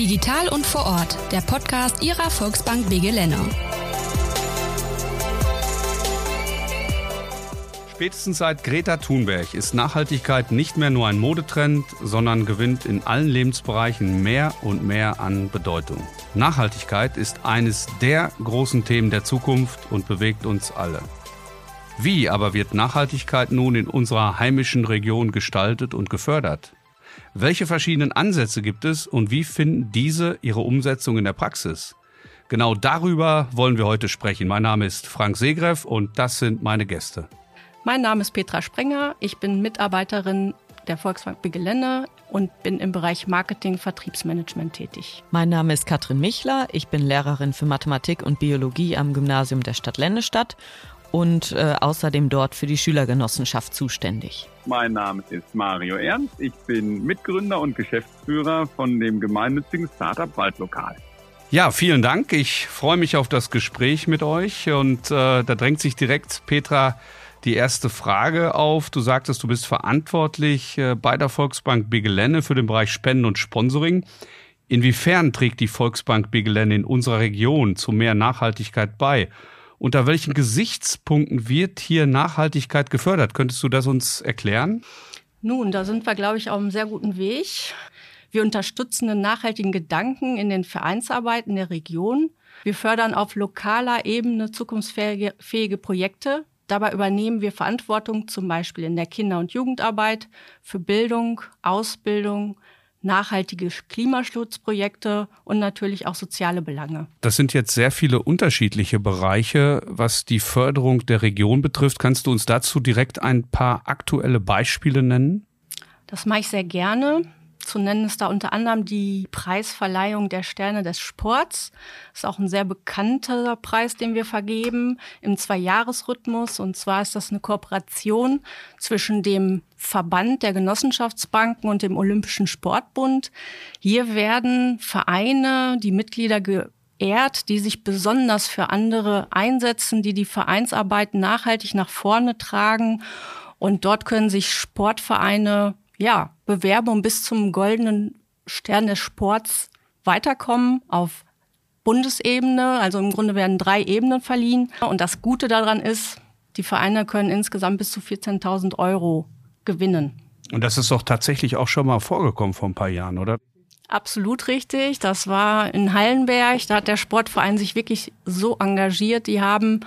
Digital und vor Ort, der Podcast Ihrer Volksbank BG Lenner. Spätestens seit Greta Thunberg ist Nachhaltigkeit nicht mehr nur ein Modetrend, sondern gewinnt in allen Lebensbereichen mehr und mehr an Bedeutung. Nachhaltigkeit ist eines der großen Themen der Zukunft und bewegt uns alle. Wie aber wird Nachhaltigkeit nun in unserer heimischen Region gestaltet und gefördert? Welche verschiedenen Ansätze gibt es und wie finden diese ihre Umsetzung in der Praxis? Genau darüber wollen wir heute sprechen. Mein Name ist Frank Segreff und das sind meine Gäste. Mein Name ist Petra Sprenger. Ich bin Mitarbeiterin der Volksbank Gelände und bin im Bereich Marketing, Vertriebsmanagement tätig. Mein Name ist Katrin Michler. Ich bin Lehrerin für Mathematik und Biologie am Gymnasium der Stadt Lennestadt und äh, außerdem dort für die Schülergenossenschaft zuständig. Mein Name ist Mario Ernst. Ich bin Mitgründer und Geschäftsführer von dem gemeinnützigen Startup Waldlokal. Ja, vielen Dank. Ich freue mich auf das Gespräch mit euch und äh, da drängt sich direkt Petra die erste Frage auf. Du sagtest, du bist verantwortlich äh, bei der Volksbank Begelenne für den Bereich Spenden und Sponsoring. Inwiefern trägt die Volksbank Begelenne in unserer Region zu mehr Nachhaltigkeit bei? Unter welchen Gesichtspunkten wird hier Nachhaltigkeit gefördert? Könntest du das uns erklären? Nun, da sind wir, glaube ich, auf einem sehr guten Weg. Wir unterstützen den nachhaltigen Gedanken in den Vereinsarbeiten der Region. Wir fördern auf lokaler Ebene zukunftsfähige Projekte. Dabei übernehmen wir Verantwortung zum Beispiel in der Kinder- und Jugendarbeit für Bildung, Ausbildung, nachhaltige Klimaschutzprojekte und natürlich auch soziale Belange. Das sind jetzt sehr viele unterschiedliche Bereiche, was die Förderung der Region betrifft. Kannst du uns dazu direkt ein paar aktuelle Beispiele nennen? Das mache ich sehr gerne. Zu nennen ist da unter anderem die Preisverleihung der Sterne des Sports. Das ist auch ein sehr bekannter Preis, den wir vergeben im Zweijahresrhythmus. Und zwar ist das eine Kooperation zwischen dem Verband der Genossenschaftsbanken und dem Olympischen Sportbund. Hier werden Vereine, die Mitglieder geehrt, die sich besonders für andere einsetzen, die die Vereinsarbeit nachhaltig nach vorne tragen. Und dort können sich Sportvereine ja, bewerben und bis zum goldenen Stern des Sports weiterkommen auf Bundesebene. Also im Grunde werden drei Ebenen verliehen. Und das Gute daran ist, die Vereine können insgesamt bis zu 14.000 Euro gewinnen. Und das ist doch tatsächlich auch schon mal vorgekommen vor ein paar Jahren, oder? Absolut richtig. Das war in Hallenberg. Da hat der Sportverein sich wirklich so engagiert. Die haben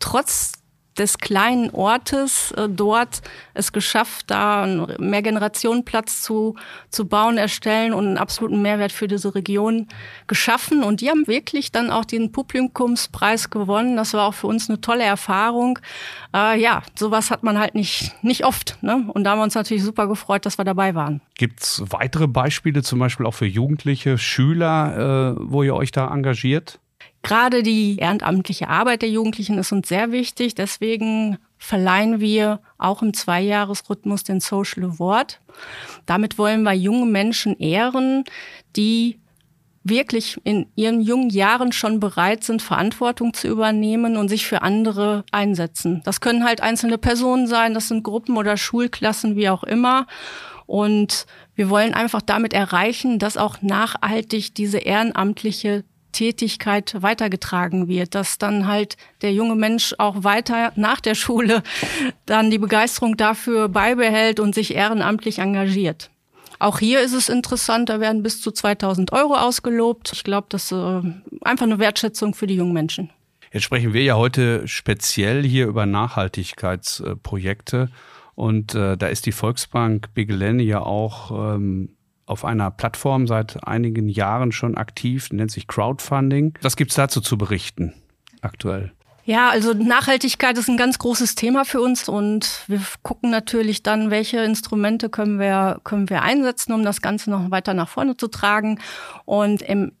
trotz des kleinen Ortes äh, dort es geschafft, da einen Mehrgenerationenplatz zu, zu bauen, erstellen und einen absoluten Mehrwert für diese Region geschaffen. Und die haben wirklich dann auch den Publikumspreis gewonnen. Das war auch für uns eine tolle Erfahrung. Äh, ja, sowas hat man halt nicht, nicht oft. Ne? Und da haben wir uns natürlich super gefreut, dass wir dabei waren. Gibt's weitere Beispiele, zum Beispiel auch für Jugendliche, Schüler, äh, wo ihr euch da engagiert? Gerade die ehrenamtliche Arbeit der Jugendlichen ist uns sehr wichtig. Deswegen verleihen wir auch im Zweijahresrhythmus den Social Award. Damit wollen wir junge Menschen ehren, die wirklich in ihren jungen Jahren schon bereit sind, Verantwortung zu übernehmen und sich für andere einsetzen. Das können halt einzelne Personen sein, das sind Gruppen oder Schulklassen, wie auch immer. Und wir wollen einfach damit erreichen, dass auch nachhaltig diese ehrenamtliche Tätigkeit weitergetragen wird, dass dann halt der junge Mensch auch weiter nach der Schule dann die Begeisterung dafür beibehält und sich ehrenamtlich engagiert. Auch hier ist es interessant, da werden bis zu 2000 Euro ausgelobt. Ich glaube, das ist äh, einfach eine Wertschätzung für die jungen Menschen. Jetzt sprechen wir ja heute speziell hier über Nachhaltigkeitsprojekte. Und äh, da ist die Volksbank Bigelene ja auch ähm, auf einer Plattform seit einigen Jahren schon aktiv, nennt sich Crowdfunding. Was gibt's dazu zu berichten aktuell? Ja, also Nachhaltigkeit ist ein ganz großes Thema für uns und wir gucken natürlich dann, welche Instrumente können wir, können wir einsetzen, um das Ganze noch weiter nach vorne zu tragen. Und im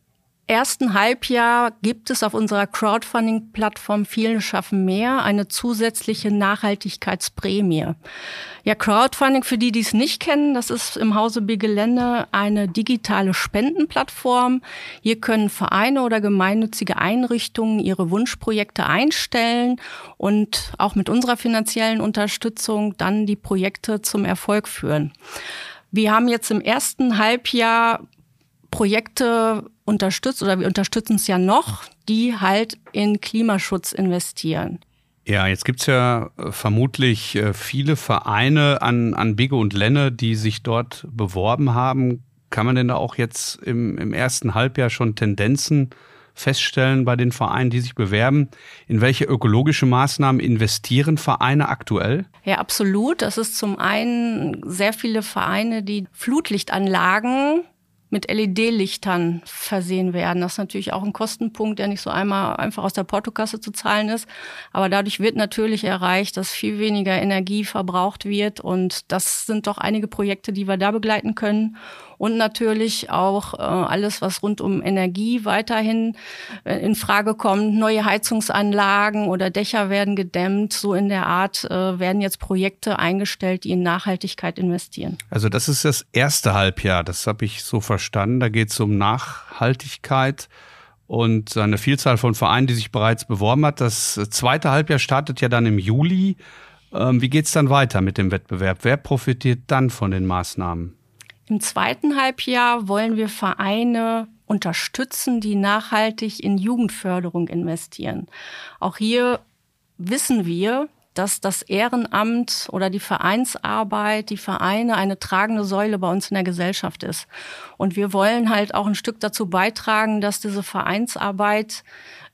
ersten Halbjahr gibt es auf unserer Crowdfunding-Plattform Vielen schaffen mehr eine zusätzliche Nachhaltigkeitsprämie. Ja, Crowdfunding, für die, die es nicht kennen, das ist im Hause Gelände eine digitale Spendenplattform. Hier können Vereine oder gemeinnützige Einrichtungen ihre Wunschprojekte einstellen und auch mit unserer finanziellen Unterstützung dann die Projekte zum Erfolg führen. Wir haben jetzt im ersten Halbjahr Projekte unterstützt oder wir unterstützen es ja noch, die halt in Klimaschutz investieren. Ja, jetzt gibt's ja äh, vermutlich äh, viele Vereine an, an Bigge und Lenne, die sich dort beworben haben. Kann man denn da auch jetzt im, im ersten Halbjahr schon Tendenzen feststellen bei den Vereinen, die sich bewerben? In welche ökologische Maßnahmen investieren Vereine aktuell? Ja, absolut. Das ist zum einen sehr viele Vereine, die Flutlichtanlagen mit LED-Lichtern versehen werden. Das ist natürlich auch ein Kostenpunkt, der nicht so einmal einfach aus der Portokasse zu zahlen ist. Aber dadurch wird natürlich erreicht, dass viel weniger Energie verbraucht wird. Und das sind doch einige Projekte, die wir da begleiten können und natürlich auch äh, alles, was rund um Energie weiterhin äh, in Frage kommt. Neue Heizungsanlagen oder Dächer werden gedämmt. So in der Art äh, werden jetzt Projekte eingestellt, die in Nachhaltigkeit investieren. Also das ist das erste Halbjahr, das habe ich so verstanden. Da geht es um Nachhaltigkeit und eine Vielzahl von Vereinen, die sich bereits beworben hat. Das zweite Halbjahr startet ja dann im Juli. Ähm, wie geht es dann weiter mit dem Wettbewerb? Wer profitiert dann von den Maßnahmen? Im zweiten Halbjahr wollen wir Vereine unterstützen, die nachhaltig in Jugendförderung investieren. Auch hier wissen wir, dass das Ehrenamt oder die Vereinsarbeit, die Vereine eine tragende Säule bei uns in der Gesellschaft ist. Und wir wollen halt auch ein Stück dazu beitragen, dass diese Vereinsarbeit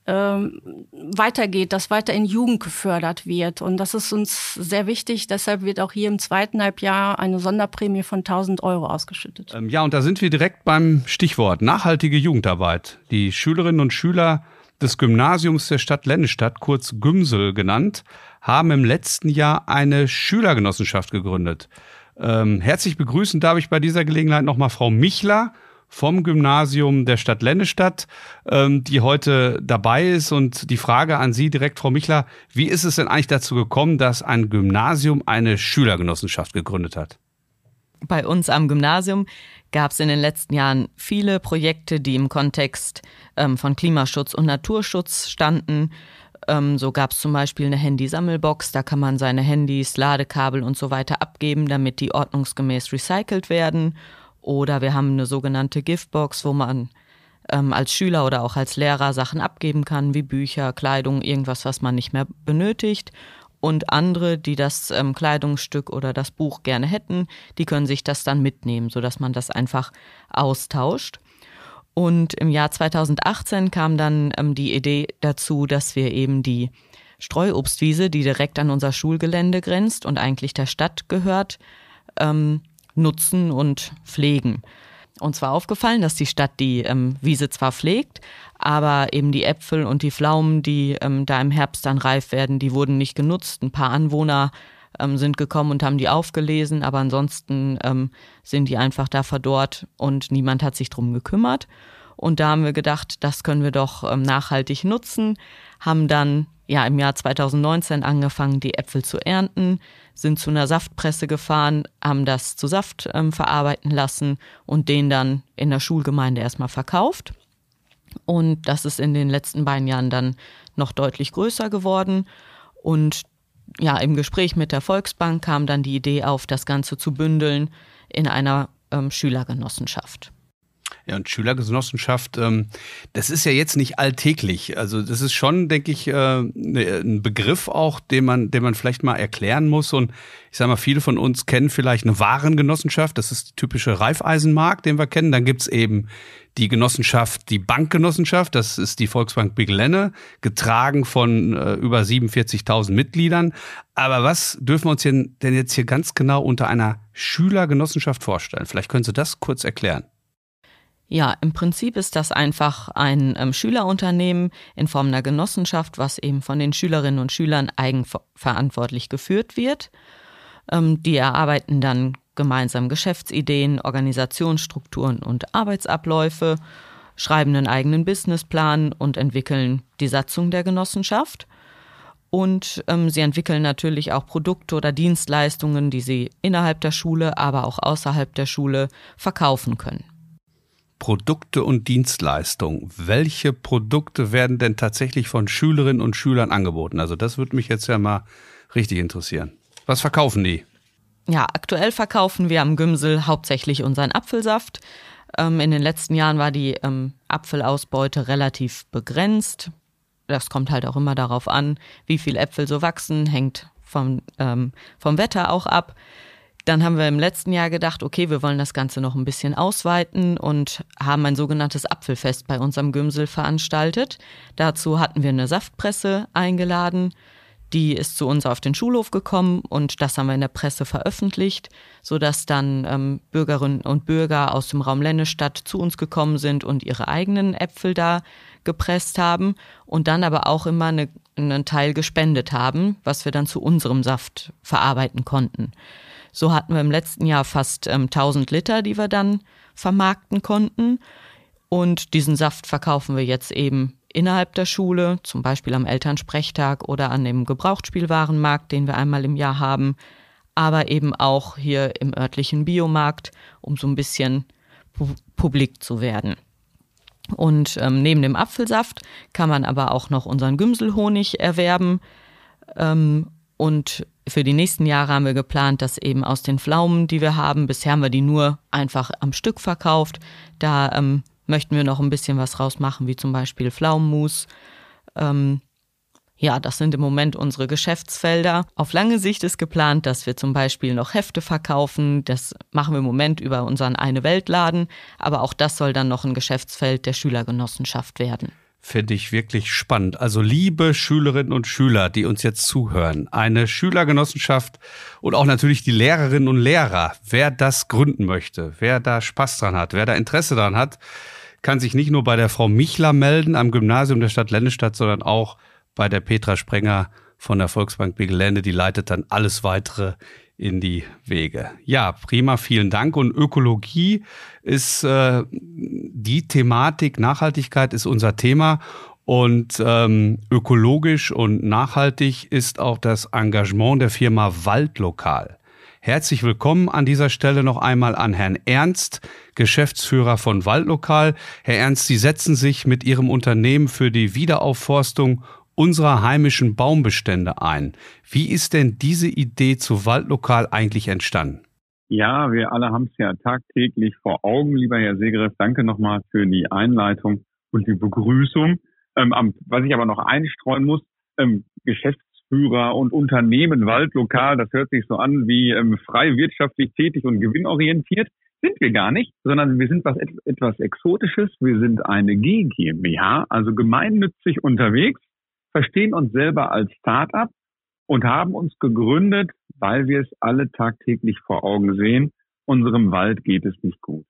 ähm, weitergeht, dass weiter in Jugend gefördert wird. Und das ist uns sehr wichtig. Deshalb wird auch hier im zweiten Halbjahr eine Sonderprämie von 1000 Euro ausgeschüttet. Ähm, ja, und da sind wir direkt beim Stichwort nachhaltige Jugendarbeit. Die Schülerinnen und Schüler des Gymnasiums der Stadt Lennestadt, kurz Gümsel genannt, haben im letzten Jahr eine Schülergenossenschaft gegründet. Ähm, herzlich begrüßen darf ich bei dieser Gelegenheit nochmal Frau Michler vom Gymnasium der Stadt Lennestadt, ähm, die heute dabei ist. Und die Frage an Sie direkt, Frau Michler, wie ist es denn eigentlich dazu gekommen, dass ein Gymnasium eine Schülergenossenschaft gegründet hat? Bei uns am Gymnasium gab es in den letzten Jahren viele Projekte, die im Kontext ähm, von Klimaschutz und Naturschutz standen. Ähm, so gab es zum Beispiel eine Handysammelbox, da kann man seine Handys, Ladekabel und so weiter abgeben, damit die ordnungsgemäß recycelt werden. Oder wir haben eine sogenannte Giftbox, wo man ähm, als Schüler oder auch als Lehrer Sachen abgeben kann, wie Bücher, Kleidung, irgendwas, was man nicht mehr benötigt. Und andere, die das ähm, Kleidungsstück oder das Buch gerne hätten, die können sich das dann mitnehmen, sodass man das einfach austauscht. Und im Jahr 2018 kam dann ähm, die Idee dazu, dass wir eben die Streuobstwiese, die direkt an unser Schulgelände grenzt und eigentlich der Stadt gehört, ähm, nutzen und pflegen. Uns war aufgefallen, dass die Stadt die ähm, Wiese zwar pflegt, aber eben die Äpfel und die Pflaumen, die ähm, da im Herbst dann reif werden, die wurden nicht genutzt. Ein paar Anwohner ähm, sind gekommen und haben die aufgelesen, aber ansonsten ähm, sind die einfach da verdorrt und niemand hat sich drum gekümmert. Und da haben wir gedacht, das können wir doch ähm, nachhaltig nutzen, haben dann ja im Jahr 2019 angefangen, die Äpfel zu ernten, sind zu einer Saftpresse gefahren, haben das zu Saft ähm, verarbeiten lassen und den dann in der Schulgemeinde erstmal verkauft. Und das ist in den letzten beiden Jahren dann noch deutlich größer geworden. Und ja, im Gespräch mit der Volksbank kam dann die Idee auf, das Ganze zu bündeln in einer ähm, Schülergenossenschaft. Ja, und Schülergenossenschaft, ähm, das ist ja jetzt nicht alltäglich. Also das ist schon, denke ich, äh, ne, ein Begriff auch, den man, den man vielleicht mal erklären muss. Und ich sage mal, viele von uns kennen vielleicht eine Warengenossenschaft. Das ist die typische Reifeisenmarkt, den wir kennen. Dann gibt's eben die Genossenschaft, die Bankgenossenschaft. Das ist die Volksbank Big Lenne, getragen von äh, über 47.000 Mitgliedern. Aber was dürfen wir uns denn jetzt hier ganz genau unter einer Schülergenossenschaft vorstellen? Vielleicht können Sie das kurz erklären. Ja, im Prinzip ist das einfach ein ähm, Schülerunternehmen in Form einer Genossenschaft, was eben von den Schülerinnen und Schülern eigenverantwortlich geführt wird. Ähm, die erarbeiten dann gemeinsam Geschäftsideen, Organisationsstrukturen und Arbeitsabläufe, schreiben einen eigenen Businessplan und entwickeln die Satzung der Genossenschaft. Und ähm, sie entwickeln natürlich auch Produkte oder Dienstleistungen, die sie innerhalb der Schule, aber auch außerhalb der Schule verkaufen können. Produkte und Dienstleistungen. Welche Produkte werden denn tatsächlich von Schülerinnen und Schülern angeboten? Also das würde mich jetzt ja mal richtig interessieren. Was verkaufen die? Ja, aktuell verkaufen wir am Gümsel hauptsächlich unseren Apfelsaft. Ähm, in den letzten Jahren war die ähm, Apfelausbeute relativ begrenzt. Das kommt halt auch immer darauf an, wie viel Äpfel so wachsen, hängt vom, ähm, vom Wetter auch ab. Dann haben wir im letzten Jahr gedacht, okay, wir wollen das Ganze noch ein bisschen ausweiten und haben ein sogenanntes Apfelfest bei unserem Gümsel veranstaltet. Dazu hatten wir eine Saftpresse eingeladen. Die ist zu uns auf den Schulhof gekommen und das haben wir in der Presse veröffentlicht, sodass dann ähm, Bürgerinnen und Bürger aus dem Raum Lennestadt zu uns gekommen sind und ihre eigenen Äpfel da gepresst haben und dann aber auch immer eine, einen Teil gespendet haben, was wir dann zu unserem Saft verarbeiten konnten. So hatten wir im letzten Jahr fast ähm, 1000 Liter, die wir dann vermarkten konnten. Und diesen Saft verkaufen wir jetzt eben innerhalb der Schule, zum Beispiel am Elternsprechtag oder an dem Gebrauchtspielwarenmarkt, den wir einmal im Jahr haben, aber eben auch hier im örtlichen Biomarkt, um so ein bisschen pu publik zu werden. Und ähm, neben dem Apfelsaft kann man aber auch noch unseren Gümselhonig erwerben. Ähm, und für die nächsten Jahre haben wir geplant, dass eben aus den Pflaumen, die wir haben, bisher haben wir die nur einfach am Stück verkauft. Da ähm, möchten wir noch ein bisschen was rausmachen, wie zum Beispiel Pflaumenmus. Ähm, ja, das sind im Moment unsere Geschäftsfelder. Auf lange Sicht ist geplant, dass wir zum Beispiel noch Hefte verkaufen. Das machen wir im Moment über unseren Eine Weltladen. Aber auch das soll dann noch ein Geschäftsfeld der Schülergenossenschaft werden. Finde ich wirklich spannend. Also liebe Schülerinnen und Schüler, die uns jetzt zuhören, eine Schülergenossenschaft und auch natürlich die Lehrerinnen und Lehrer, wer das gründen möchte, wer da Spaß dran hat, wer da Interesse dran hat, kann sich nicht nur bei der Frau Michler melden am Gymnasium der Stadt Lennestadt, sondern auch bei der Petra Sprenger von der Volksbank Begelände. Die leitet dann alles weitere in die Wege. Ja, prima, vielen Dank. Und Ökologie ist äh, die Thematik, Nachhaltigkeit ist unser Thema. Und ähm, ökologisch und nachhaltig ist auch das Engagement der Firma Waldlokal. Herzlich willkommen an dieser Stelle noch einmal an Herrn Ernst, Geschäftsführer von Waldlokal. Herr Ernst, Sie setzen sich mit Ihrem Unternehmen für die Wiederaufforstung unserer heimischen Baumbestände ein. Wie ist denn diese Idee zu Waldlokal eigentlich entstanden? Ja, wir alle haben es ja tagtäglich vor Augen, lieber Herr Segreff. Danke nochmal für die Einleitung und die Begrüßung. Ähm, was ich aber noch einstreuen muss, ähm, Geschäftsführer und Unternehmen Waldlokal, das hört sich so an wie ähm, frei wirtschaftlich tätig und gewinnorientiert. Sind wir gar nicht, sondern wir sind was etwas Exotisches. Wir sind eine G GmbH, also gemeinnützig unterwegs verstehen uns selber als Start-up und haben uns gegründet, weil wir es alle tagtäglich vor Augen sehen. Unserem Wald geht es nicht gut.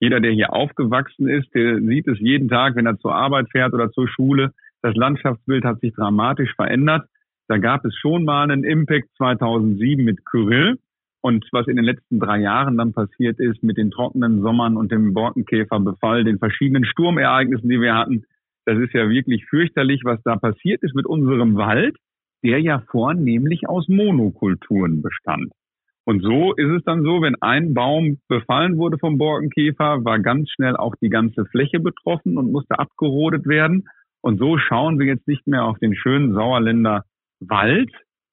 Jeder, der hier aufgewachsen ist, der sieht es jeden Tag, wenn er zur Arbeit fährt oder zur Schule. Das Landschaftsbild hat sich dramatisch verändert. Da gab es schon mal einen Impact 2007 mit Kyrill. Und was in den letzten drei Jahren dann passiert ist mit den trockenen Sommern und dem Borkenkäferbefall, den verschiedenen Sturmereignissen, die wir hatten, das ist ja wirklich fürchterlich, was da passiert ist mit unserem Wald, der ja vornehmlich aus Monokulturen bestand. Und so ist es dann so, wenn ein Baum befallen wurde vom Borkenkäfer, war ganz schnell auch die ganze Fläche betroffen und musste abgerodet werden. Und so schauen wir jetzt nicht mehr auf den schönen Sauerländer Wald,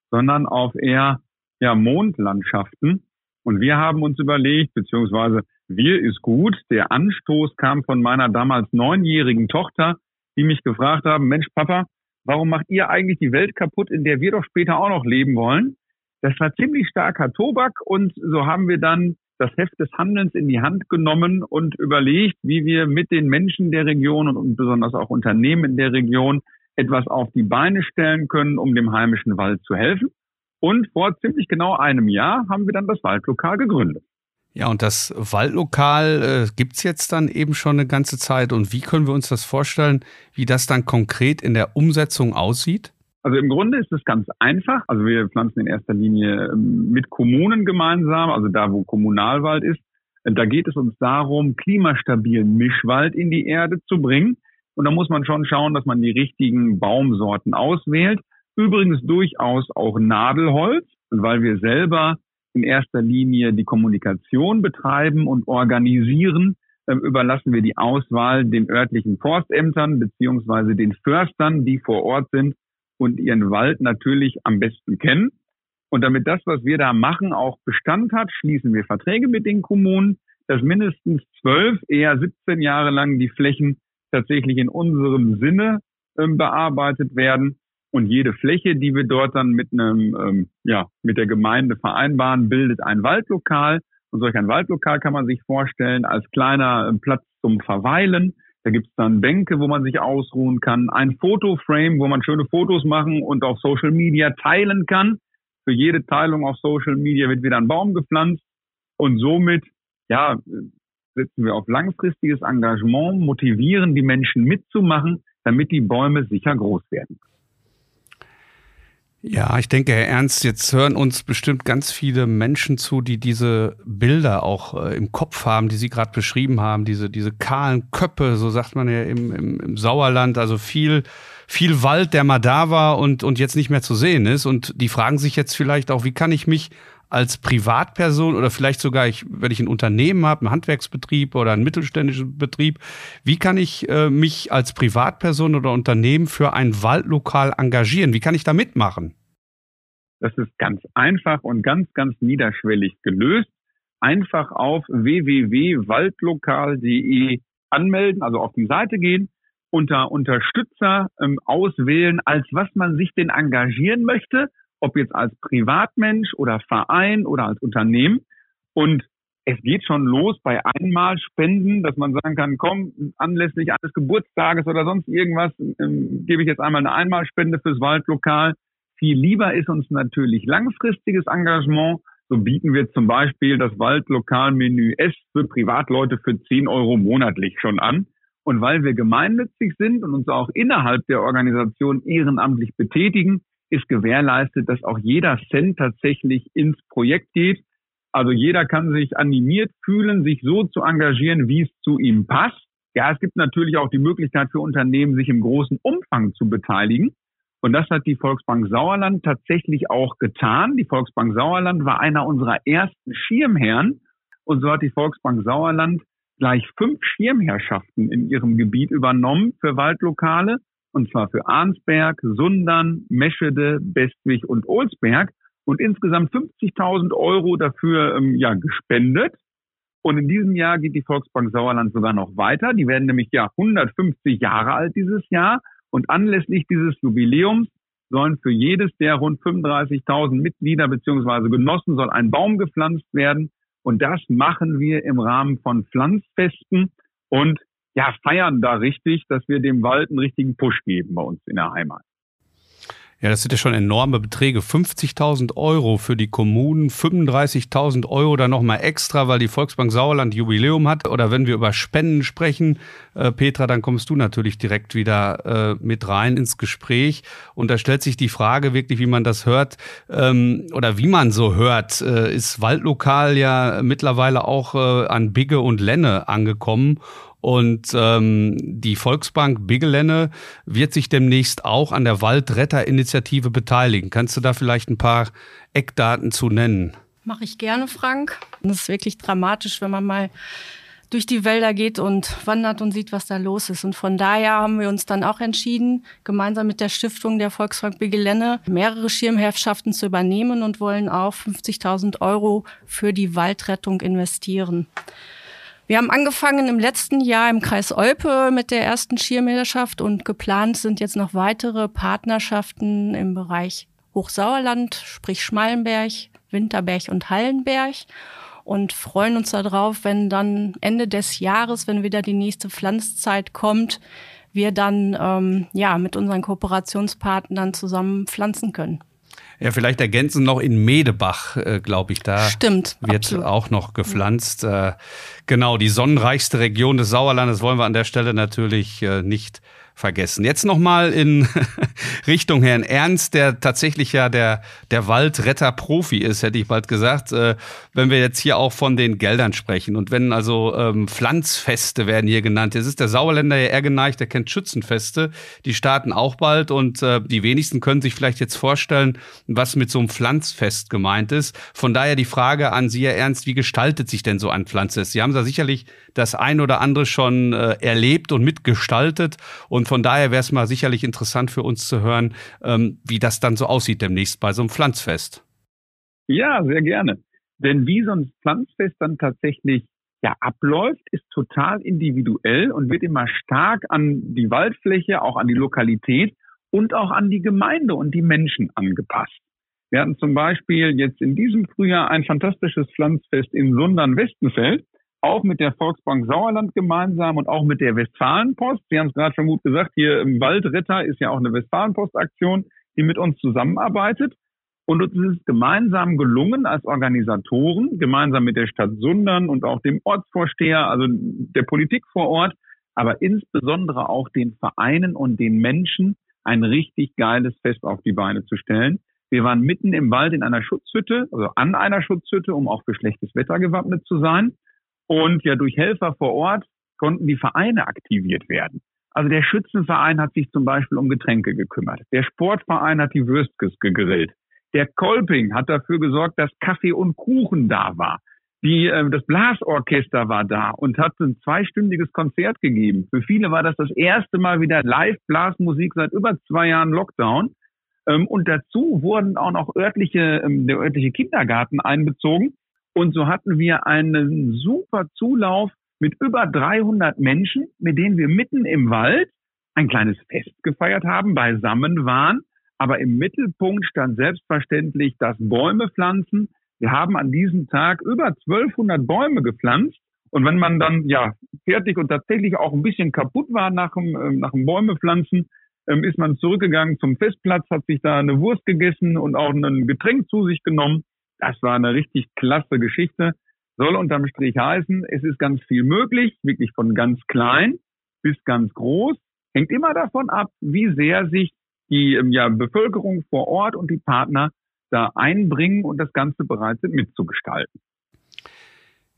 sondern auf eher ja, Mondlandschaften. Und wir haben uns überlegt, beziehungsweise wir ist gut, der Anstoß kam von meiner damals neunjährigen Tochter, die mich gefragt haben, Mensch, Papa, warum macht ihr eigentlich die Welt kaputt, in der wir doch später auch noch leben wollen? Das war ziemlich starker Tobak und so haben wir dann das Heft des Handelns in die Hand genommen und überlegt, wie wir mit den Menschen der Region und besonders auch Unternehmen in der Region etwas auf die Beine stellen können, um dem heimischen Wald zu helfen. Und vor ziemlich genau einem Jahr haben wir dann das Waldlokal gegründet. Ja, und das Waldlokal äh, gibt's jetzt dann eben schon eine ganze Zeit. Und wie können wir uns das vorstellen, wie das dann konkret in der Umsetzung aussieht? Also im Grunde ist es ganz einfach. Also wir pflanzen in erster Linie ähm, mit Kommunen gemeinsam, also da, wo Kommunalwald ist. Da geht es uns darum, klimastabilen Mischwald in die Erde zu bringen. Und da muss man schon schauen, dass man die richtigen Baumsorten auswählt. Übrigens durchaus auch Nadelholz, weil wir selber in erster Linie die Kommunikation betreiben und organisieren, ähm, überlassen wir die Auswahl den örtlichen Forstämtern beziehungsweise den Förstern, die vor Ort sind und ihren Wald natürlich am besten kennen. Und damit das, was wir da machen, auch Bestand hat, schließen wir Verträge mit den Kommunen. dass mindestens zwölf, eher 17 Jahre lang die Flächen tatsächlich in unserem Sinne ähm, bearbeitet werden. Und jede Fläche, die wir dort dann mit einem, ähm, ja, mit der Gemeinde vereinbaren, bildet ein Waldlokal. Und solch ein Waldlokal kann man sich vorstellen als kleiner ähm, Platz zum Verweilen. Da gibt's dann Bänke, wo man sich ausruhen kann, ein Fotoframe, wo man schöne Fotos machen und auf Social Media teilen kann. Für jede Teilung auf Social Media wird wieder ein Baum gepflanzt und somit ja, setzen wir auf langfristiges Engagement, motivieren die Menschen mitzumachen, damit die Bäume sicher groß werden. Ja, ich denke, Herr Ernst, jetzt hören uns bestimmt ganz viele Menschen zu, die diese Bilder auch äh, im Kopf haben, die Sie gerade beschrieben haben, diese, diese kahlen Köppe, so sagt man ja im, im, im Sauerland, also viel, viel Wald, der mal da war und, und jetzt nicht mehr zu sehen ist. Und die fragen sich jetzt vielleicht auch, wie kann ich mich als Privatperson oder vielleicht sogar, ich, wenn ich ein Unternehmen habe, einen Handwerksbetrieb oder einen mittelständischen Betrieb, wie kann ich äh, mich als Privatperson oder Unternehmen für ein Waldlokal engagieren? Wie kann ich da mitmachen? Das ist ganz einfach und ganz, ganz niederschwellig gelöst. Einfach auf www.waldlokal.de anmelden, also auf die Seite gehen, unter Unterstützer ähm, auswählen, als was man sich denn engagieren möchte ob jetzt als Privatmensch oder Verein oder als Unternehmen. Und es geht schon los bei Einmalspenden, dass man sagen kann, komm, anlässlich eines Geburtstages oder sonst irgendwas, ähm, gebe ich jetzt einmal eine Einmalspende fürs Waldlokal. Viel lieber ist uns natürlich langfristiges Engagement. So bieten wir zum Beispiel das Waldlokalmenü S für Privatleute für 10 Euro monatlich schon an. Und weil wir gemeinnützig sind und uns auch innerhalb der Organisation ehrenamtlich betätigen, ist gewährleistet, dass auch jeder Cent tatsächlich ins Projekt geht. Also jeder kann sich animiert fühlen, sich so zu engagieren, wie es zu ihm passt. Ja, es gibt natürlich auch die Möglichkeit für Unternehmen, sich im großen Umfang zu beteiligen. Und das hat die Volksbank Sauerland tatsächlich auch getan. Die Volksbank Sauerland war einer unserer ersten Schirmherren. Und so hat die Volksbank Sauerland gleich fünf Schirmherrschaften in ihrem Gebiet übernommen für Waldlokale und zwar für Arnsberg, Sundern, Meschede, Bestwig und Olsberg und insgesamt 50.000 Euro dafür ähm, ja, gespendet. Und in diesem Jahr geht die Volksbank Sauerland sogar noch weiter. Die werden nämlich ja 150 Jahre alt dieses Jahr. Und anlässlich dieses Jubiläums sollen für jedes der rund 35.000 Mitglieder beziehungsweise Genossen soll ein Baum gepflanzt werden. Und das machen wir im Rahmen von Pflanzfesten. Und ja, feiern da richtig, dass wir dem Wald einen richtigen Push geben bei uns in der Heimat. Ja, das sind ja schon enorme Beträge. 50.000 Euro für die Kommunen, 35.000 Euro dann nochmal extra, weil die Volksbank Sauerland Jubiläum hat. Oder wenn wir über Spenden sprechen, äh, Petra, dann kommst du natürlich direkt wieder äh, mit rein ins Gespräch. Und da stellt sich die Frage wirklich, wie man das hört ähm, oder wie man so hört. Äh, ist Waldlokal ja mittlerweile auch äh, an Bigge und Lenne angekommen. Und ähm, die Volksbank Bigelenne wird sich demnächst auch an der Waldretterinitiative beteiligen. Kannst du da vielleicht ein paar Eckdaten zu nennen? Mache ich gerne, Frank. Das ist wirklich dramatisch, wenn man mal durch die Wälder geht und wandert und sieht, was da los ist. Und von daher haben wir uns dann auch entschieden, gemeinsam mit der Stiftung der Volksbank Bigelenne mehrere Schirmherrschaften zu übernehmen und wollen auch 50.000 Euro für die Waldrettung investieren. Wir haben angefangen im letzten Jahr im Kreis Olpe mit der ersten Schirmhilderschaft und geplant sind jetzt noch weitere Partnerschaften im Bereich Hochsauerland, sprich Schmallenberg, Winterberg und Hallenberg und freuen uns darauf, wenn dann Ende des Jahres, wenn wieder die nächste Pflanzzeit kommt, wir dann ähm, ja mit unseren Kooperationspartnern zusammen pflanzen können. Ja, vielleicht ergänzen noch in Medebach, äh, glaube ich, da Stimmt, wird absolut. auch noch gepflanzt. Äh, genau, die sonnenreichste Region des Sauerlandes wollen wir an der Stelle natürlich äh, nicht vergessen. Jetzt nochmal in Richtung Herrn Ernst, der tatsächlich ja der, der Waldretter-Profi ist, hätte ich bald gesagt. Äh, wenn wir jetzt hier auch von den Geldern sprechen und wenn also ähm, Pflanzfeste werden hier genannt. Jetzt ist der Sauerländer ja eher geneigt, der kennt Schützenfeste. Die starten auch bald und äh, die wenigsten können sich vielleicht jetzt vorstellen, was mit so einem Pflanzfest gemeint ist. Von daher die Frage an Sie, Herr Ernst, wie gestaltet sich denn so ein Pflanzfest? Sie haben da sicherlich das ein oder andere schon äh, erlebt und mitgestaltet und von daher wäre es mal sicherlich interessant für uns zu hören, ähm, wie das dann so aussieht demnächst bei so einem Pflanzfest. Ja, sehr gerne. Denn wie so ein Pflanzfest dann tatsächlich ja abläuft, ist total individuell und wird immer stark an die Waldfläche, auch an die Lokalität und auch an die Gemeinde und die Menschen angepasst. Wir hatten zum Beispiel jetzt in diesem Frühjahr ein fantastisches Pflanzfest in Sundern-Westenfeld, auch mit der Volksbank Sauerland gemeinsam und auch mit der Westfalenpost. Sie haben es gerade schon gut gesagt, hier im Waldritter ist ja auch eine Westfalenpost-Aktion, die mit uns zusammenarbeitet. Und uns ist es gemeinsam gelungen als Organisatoren, gemeinsam mit der Stadt Sundern und auch dem Ortsvorsteher, also der Politik vor Ort, aber insbesondere auch den Vereinen und den Menschen ein richtig geiles Fest auf die Beine zu stellen. Wir waren mitten im Wald in einer Schutzhütte, also an einer Schutzhütte, um auch für schlechtes Wetter gewappnet zu sein. Und ja, durch Helfer vor Ort konnten die Vereine aktiviert werden. Also der Schützenverein hat sich zum Beispiel um Getränke gekümmert. Der Sportverein hat die Würstkes gegrillt. Der Kolping hat dafür gesorgt, dass Kaffee und Kuchen da war. Die, äh, das Blasorchester war da und hat ein zweistündiges Konzert gegeben. Für viele war das das erste Mal wieder Live-Blasmusik seit über zwei Jahren Lockdown. Ähm, und dazu wurden auch noch örtliche, ähm, der örtliche Kindergarten einbezogen. Und so hatten wir einen super Zulauf mit über 300 Menschen, mit denen wir mitten im Wald ein kleines Fest gefeiert haben, beisammen waren aber im Mittelpunkt stand selbstverständlich das Bäume pflanzen. Wir haben an diesem Tag über 1200 Bäume gepflanzt. Und wenn man dann ja fertig und tatsächlich auch ein bisschen kaputt war nach dem, äh, nach dem Bäume pflanzen, ähm, ist man zurückgegangen zum Festplatz, hat sich da eine Wurst gegessen und auch ein Getränk zu sich genommen. Das war eine richtig klasse Geschichte. Soll unterm Strich heißen, es ist ganz viel möglich, wirklich von ganz klein bis ganz groß. Hängt immer davon ab, wie sehr sich die ähm, ja, Bevölkerung vor Ort und die Partner da einbringen und das Ganze bereit sind mitzugestalten.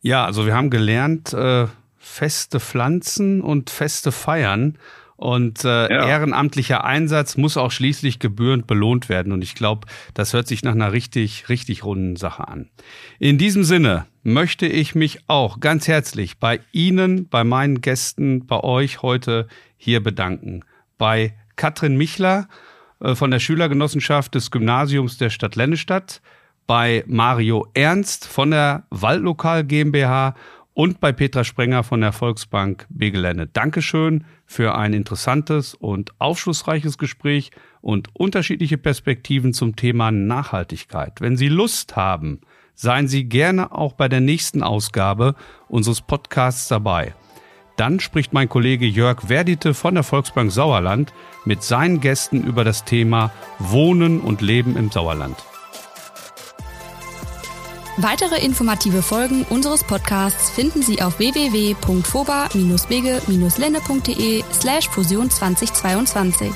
Ja, also wir haben gelernt, äh, feste Pflanzen und feste Feiern. Und äh, ja. ehrenamtlicher Einsatz muss auch schließlich gebührend belohnt werden. Und ich glaube, das hört sich nach einer richtig, richtig runden Sache an. In diesem Sinne möchte ich mich auch ganz herzlich bei Ihnen, bei meinen Gästen, bei euch heute hier bedanken. Bei Katrin Michler äh, von der Schülergenossenschaft des Gymnasiums der Stadt Lennestadt, bei Mario Ernst von der Waldlokal GmbH und bei Petra Sprenger von der Volksbank Begelände. Dankeschön für ein interessantes und aufschlussreiches Gespräch und unterschiedliche Perspektiven zum Thema Nachhaltigkeit. Wenn Sie Lust haben, seien Sie gerne auch bei der nächsten Ausgabe unseres Podcasts dabei. Dann spricht mein Kollege Jörg Werdite von der Volksbank Sauerland mit seinen Gästen über das Thema Wohnen und Leben im Sauerland. Weitere informative Folgen unseres Podcasts finden Sie auf www.foba-bege-lenne.de slash Fusion 2022.